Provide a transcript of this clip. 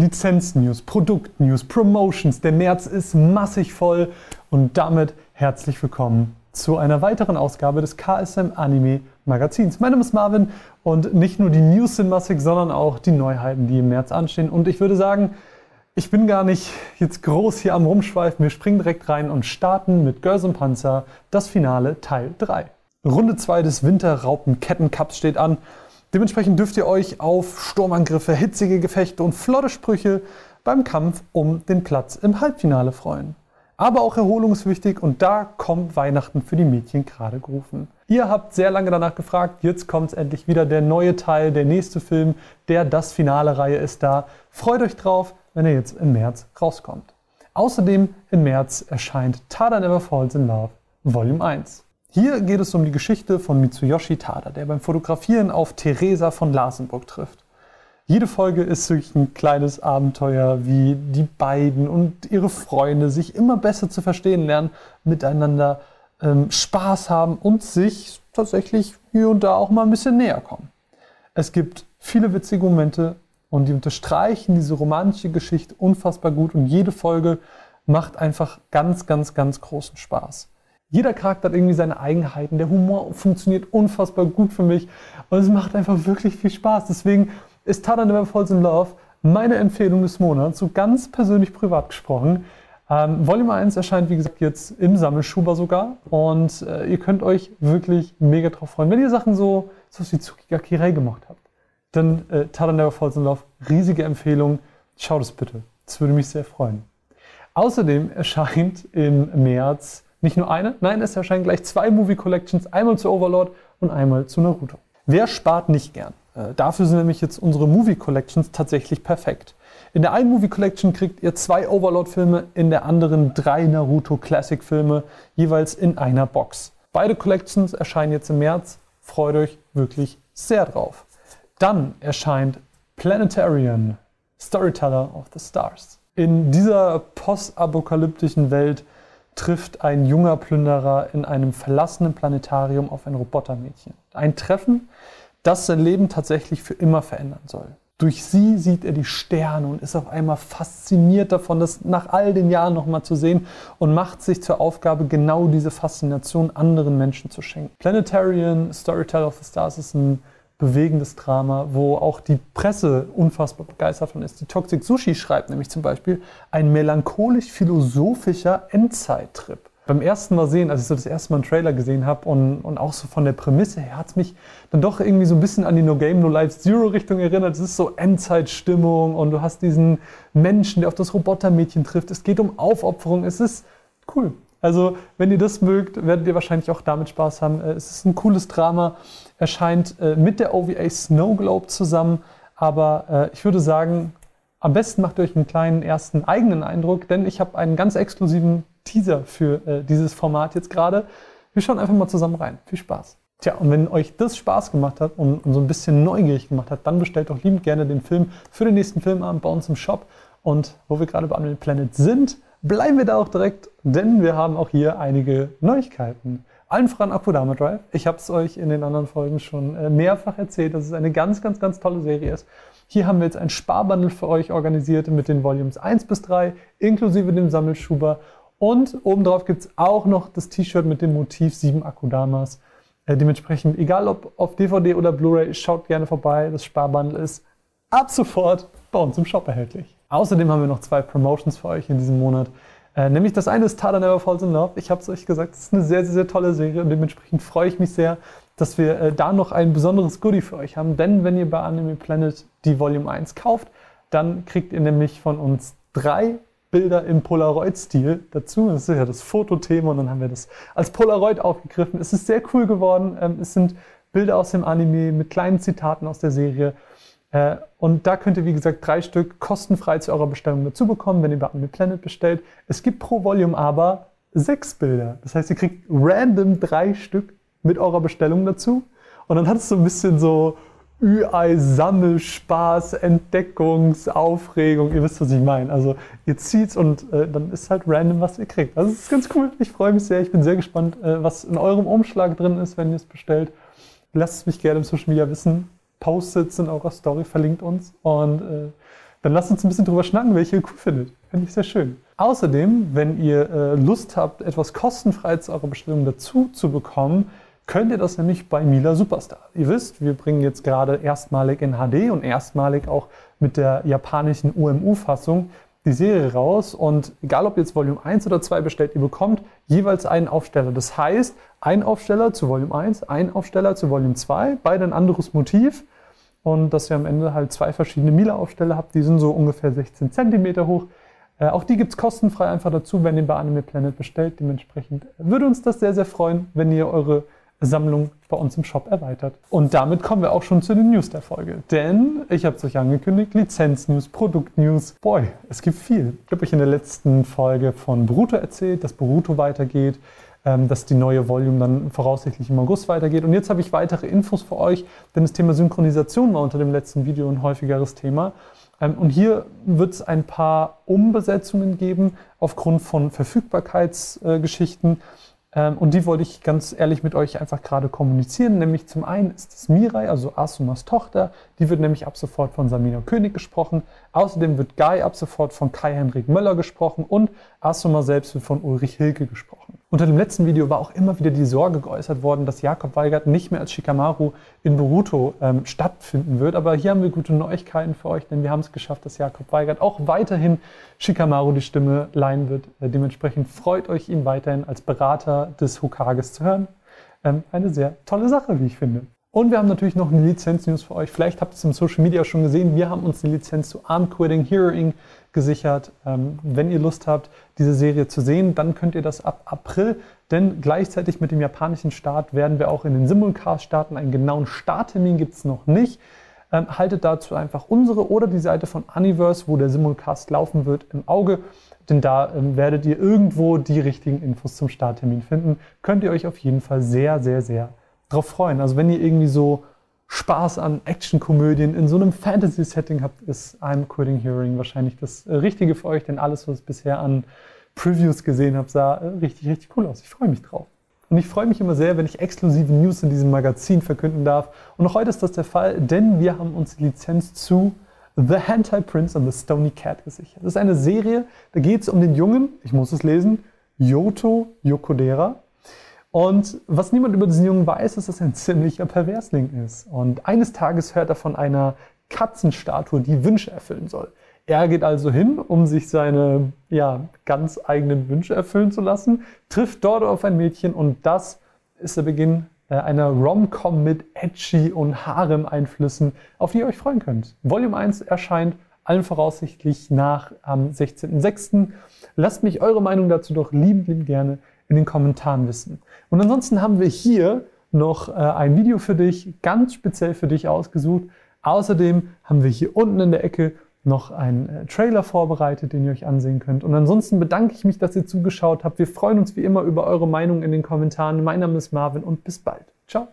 Lizenz-News, Produkt-News, Promotions. Der März ist massig voll und damit herzlich willkommen zu einer weiteren Ausgabe des KSM Anime Magazins. Mein Name ist Marvin und nicht nur die News sind massig, sondern auch die Neuheiten, die im März anstehen. Und ich würde sagen, ich bin gar nicht jetzt groß hier am Rumschweifen. Wir springen direkt rein und starten mit Girls und Panzer, das Finale Teil 3. Runde 2 des Winterraupen-Kettencups steht an. Dementsprechend dürft ihr euch auf Sturmangriffe, hitzige Gefechte und flotte Sprüche beim Kampf um den Platz im Halbfinale freuen. Aber auch Erholung ist wichtig und da kommt Weihnachten für die Mädchen gerade gerufen. Ihr habt sehr lange danach gefragt, jetzt kommt endlich wieder der neue Teil, der nächste Film, der das Finale-Reihe ist da. Freut euch drauf, wenn er jetzt im März rauskommt. Außerdem im März erscheint Tada Never Falls in Love Volume 1. Hier geht es um die Geschichte von Mitsuyoshi Tada, der beim Fotografieren auf Theresa von Larsenburg trifft. Jede Folge ist wirklich ein kleines Abenteuer, wie die beiden und ihre Freunde sich immer besser zu verstehen lernen, miteinander ähm, Spaß haben und sich tatsächlich hier und da auch mal ein bisschen näher kommen. Es gibt viele witzige Momente und die unterstreichen diese romantische Geschichte unfassbar gut und jede Folge macht einfach ganz, ganz, ganz großen Spaß. Jeder Charakter hat irgendwie seine Eigenheiten. Der Humor funktioniert unfassbar gut für mich und es macht einfach wirklich viel Spaß. Deswegen ist Tada Never Falls in Love meine Empfehlung des Monats, so ganz persönlich privat gesprochen. Ähm, Volume 1 erscheint, wie gesagt, jetzt im Sammelschuber sogar und äh, ihr könnt euch wirklich mega drauf freuen. Wenn ihr Sachen so, so wie Tsukigaki Rei gemacht habt, dann äh, Tada Never Falls in Love, riesige Empfehlung. Schaut es bitte. Das würde mich sehr freuen. Außerdem erscheint im März nicht nur eine, nein, es erscheinen gleich zwei Movie Collections, einmal zu Overlord und einmal zu Naruto. Wer spart nicht gern? Äh, dafür sind nämlich jetzt unsere Movie Collections tatsächlich perfekt. In der einen Movie Collection kriegt ihr zwei Overlord-Filme, in der anderen drei Naruto Classic-Filme, jeweils in einer Box. Beide Collections erscheinen jetzt im März. Freut euch wirklich sehr drauf. Dann erscheint Planetarian, Storyteller of the Stars. In dieser postapokalyptischen Welt trifft ein junger Plünderer in einem verlassenen Planetarium auf ein Robotermädchen. Ein Treffen, das sein Leben tatsächlich für immer verändern soll. Durch sie sieht er die Sterne und ist auf einmal fasziniert davon, das nach all den Jahren nochmal zu sehen und macht sich zur Aufgabe, genau diese Faszination anderen Menschen zu schenken. Planetarian, Storyteller of the Stars ist ein bewegendes Drama, wo auch die Presse unfassbar begeistert von ist. Die Toxic Sushi schreibt nämlich zum Beispiel ein melancholisch-philosophischer Endzeittrip. Beim ersten Mal sehen, als ich so das erste Mal einen Trailer gesehen habe und, und auch so von der Prämisse her, hat es mich dann doch irgendwie so ein bisschen an die No Game, No Life Zero Richtung erinnert. Es ist so Endzeitstimmung und du hast diesen Menschen, der auf das Robotermädchen trifft. Es geht um Aufopferung. Es ist cool. Also, wenn ihr das mögt, werdet ihr wahrscheinlich auch damit Spaß haben. Äh, es ist ein cooles Drama, erscheint äh, mit der OVA Snow Globe zusammen. Aber äh, ich würde sagen, am besten macht ihr euch einen kleinen ersten eigenen Eindruck, denn ich habe einen ganz exklusiven Teaser für dieses Format jetzt gerade. Wir schauen einfach mal zusammen rein. Viel Spaß. Tja, und wenn euch das Spaß gemacht hat und, und so ein bisschen neugierig gemacht hat, dann bestellt doch liebend gerne den Film für den nächsten Filmabend bei uns im Shop. Und wo wir gerade bei Unreal Planet sind, bleiben wir da auch direkt, denn wir haben auch hier einige Neuigkeiten. Allen voran Akudama Drive. Ich habe es euch in den anderen Folgen schon äh, mehrfach erzählt, dass es eine ganz, ganz, ganz tolle Serie ist. Hier haben wir jetzt ein Sparbundle für euch organisiert mit den Volumes 1 bis 3, inklusive dem Sammelschuber. Und obendrauf gibt es auch noch das T-Shirt mit dem Motiv 7 Akudamas. Äh, dementsprechend, egal ob auf DVD oder Blu-ray, schaut gerne vorbei. Das Sparbundle ist ab sofort bei uns im Shop erhältlich. Außerdem haben wir noch zwei Promotions für euch in diesem Monat. Äh, nämlich das eine ist Tada Never Falls in Love. Ich habe es euch gesagt, es ist eine sehr, sehr, sehr tolle Serie und dementsprechend freue ich mich sehr, dass wir äh, da noch ein besonderes Goodie für euch haben. Denn wenn ihr bei Anime Planet die Volume 1 kauft, dann kriegt ihr nämlich von uns drei Bilder im Polaroid-Stil dazu. Das ist ja das Fotothema und dann haben wir das als Polaroid aufgegriffen. Es ist sehr cool geworden. Ähm, es sind Bilder aus dem Anime mit kleinen Zitaten aus der Serie. Äh, und da könnt ihr, wie gesagt, drei Stück kostenfrei zu eurer Bestellung dazu bekommen, wenn ihr bei Anime Planet bestellt. Es gibt pro Volume aber sechs Bilder. Das heißt, ihr kriegt random drei Stück mit eurer Bestellung dazu. Und dann hat es so ein bisschen so Ü-Ei, Sammelspaß, Entdeckungsaufregung. Ihr wisst, was ich meine. Also ihr zieht's und äh, dann ist halt random, was ihr kriegt. Also es ist ganz cool. Ich freue mich sehr. Ich bin sehr gespannt, äh, was in eurem Umschlag drin ist, wenn ihr es bestellt. Lasst es mich gerne im Social Media wissen. Post-its in eurer Story, verlinkt uns. Und äh, Dann lasst uns ein bisschen drüber schnacken, welche ihr cool findet. Finde ich sehr schön. Außerdem, wenn ihr äh, Lust habt, etwas kostenfrei zu eurer Bestellung dazu zu bekommen, könnt ihr das nämlich bei Mila Superstar. Ihr wisst, wir bringen jetzt gerade erstmalig in HD und erstmalig auch mit der japanischen UMU-Fassung die Serie raus und egal ob jetzt Volume 1 oder 2 bestellt, ihr bekommt jeweils einen Aufsteller. Das heißt, ein Aufsteller zu Volume 1, ein Aufsteller zu Volume 2, beide ein anderes Motiv und dass ihr am Ende halt zwei verschiedene Miele-Aufsteller habt, die sind so ungefähr 16 cm hoch. Äh, auch die gibt es kostenfrei einfach dazu, wenn ihr bei Anime Planet bestellt. Dementsprechend würde uns das sehr, sehr freuen, wenn ihr eure Sammlung bei uns im Shop erweitert. Und damit kommen wir auch schon zu den News der Folge. Denn ich habe es euch angekündigt, Lizenz-News, Produkt-News. Boy, es gibt viel. Ich habe euch in der letzten Folge von Boruto erzählt, dass Boruto weitergeht, ähm, dass die neue Volume dann voraussichtlich im August weitergeht. Und jetzt habe ich weitere Infos für euch, denn das Thema Synchronisation war unter dem letzten Video ein häufigeres Thema. Ähm, und hier wird es ein paar Umbesetzungen geben aufgrund von Verfügbarkeitsgeschichten. Ähm, und die wollte ich ganz ehrlich mit euch einfach gerade kommunizieren. Nämlich zum einen ist es Mirai, also Asumas Tochter. Die wird nämlich ab sofort von Samina König gesprochen. Außerdem wird Guy ab sofort von Kai-Henrik Möller gesprochen und Asuma selbst wird von Ulrich Hilke gesprochen. Unter dem letzten Video war auch immer wieder die Sorge geäußert worden, dass Jakob Weigert nicht mehr als Shikamaru in Boruto ähm, stattfinden wird. Aber hier haben wir gute Neuigkeiten für euch, denn wir haben es geschafft, dass Jakob Weigert auch weiterhin Shikamaru die Stimme leihen wird. Äh, dementsprechend freut euch, ihn weiterhin als Berater des Hokages zu hören. Ähm, eine sehr tolle Sache, wie ich finde. Und wir haben natürlich noch eine Lizenz-News für euch. Vielleicht habt ihr es im Social Media schon gesehen. Wir haben uns die Lizenz zu Arm Quitting Hearing gesichert. Ähm, wenn ihr Lust habt, diese Serie zu sehen, dann könnt ihr das ab April, denn gleichzeitig mit dem japanischen Start werden wir auch in den Simulcast starten. Einen genauen Starttermin gibt es noch nicht. Ähm, haltet dazu einfach unsere oder die Seite von Universe, wo der Simulcast laufen wird, im Auge. Denn da ähm, werdet ihr irgendwo die richtigen Infos zum Starttermin finden. Könnt ihr euch auf jeden Fall sehr, sehr, sehr drauf freuen. Also wenn ihr irgendwie so Spaß an Actionkomödien in so einem Fantasy-Setting habt, ist I'm Quitting Hearing wahrscheinlich das äh, Richtige für euch, denn alles, was ich bisher an Previews gesehen habe, sah äh, richtig, richtig cool aus. Ich freue mich drauf. Und ich freue mich immer sehr, wenn ich exklusive News in diesem Magazin verkünden darf. Und auch heute ist das der Fall, denn wir haben uns die Lizenz zu The Hentai Prince and the Stony Cat gesichert. Das ist eine Serie, da geht es um den Jungen, ich muss es lesen, Yoto Yokodera. Und was niemand über diesen Jungen weiß, ist, dass er ein ziemlicher Perversling ist. Und eines Tages hört er von einer Katzenstatue, die Wünsche erfüllen soll. Er geht also hin, um sich seine ja, ganz eigenen Wünsche erfüllen zu lassen, trifft dort auf ein Mädchen und das ist der Beginn äh, einer Rom-Com mit Edgy und Harem-Einflüssen, auf die ihr euch freuen könnt. Volume 1 erscheint allen voraussichtlich nach am 16.06. Lasst mich eure Meinung dazu doch liebend, liebend gerne in den Kommentaren wissen. Und ansonsten haben wir hier noch äh, ein Video für dich, ganz speziell für dich ausgesucht. Außerdem haben wir hier unten in der Ecke noch einen äh, Trailer vorbereitet, den ihr euch ansehen könnt. Und ansonsten bedanke ich mich, dass ihr zugeschaut habt. Wir freuen uns wie immer über eure Meinung in den Kommentaren. Mein Name ist Marvin und bis bald. Ciao.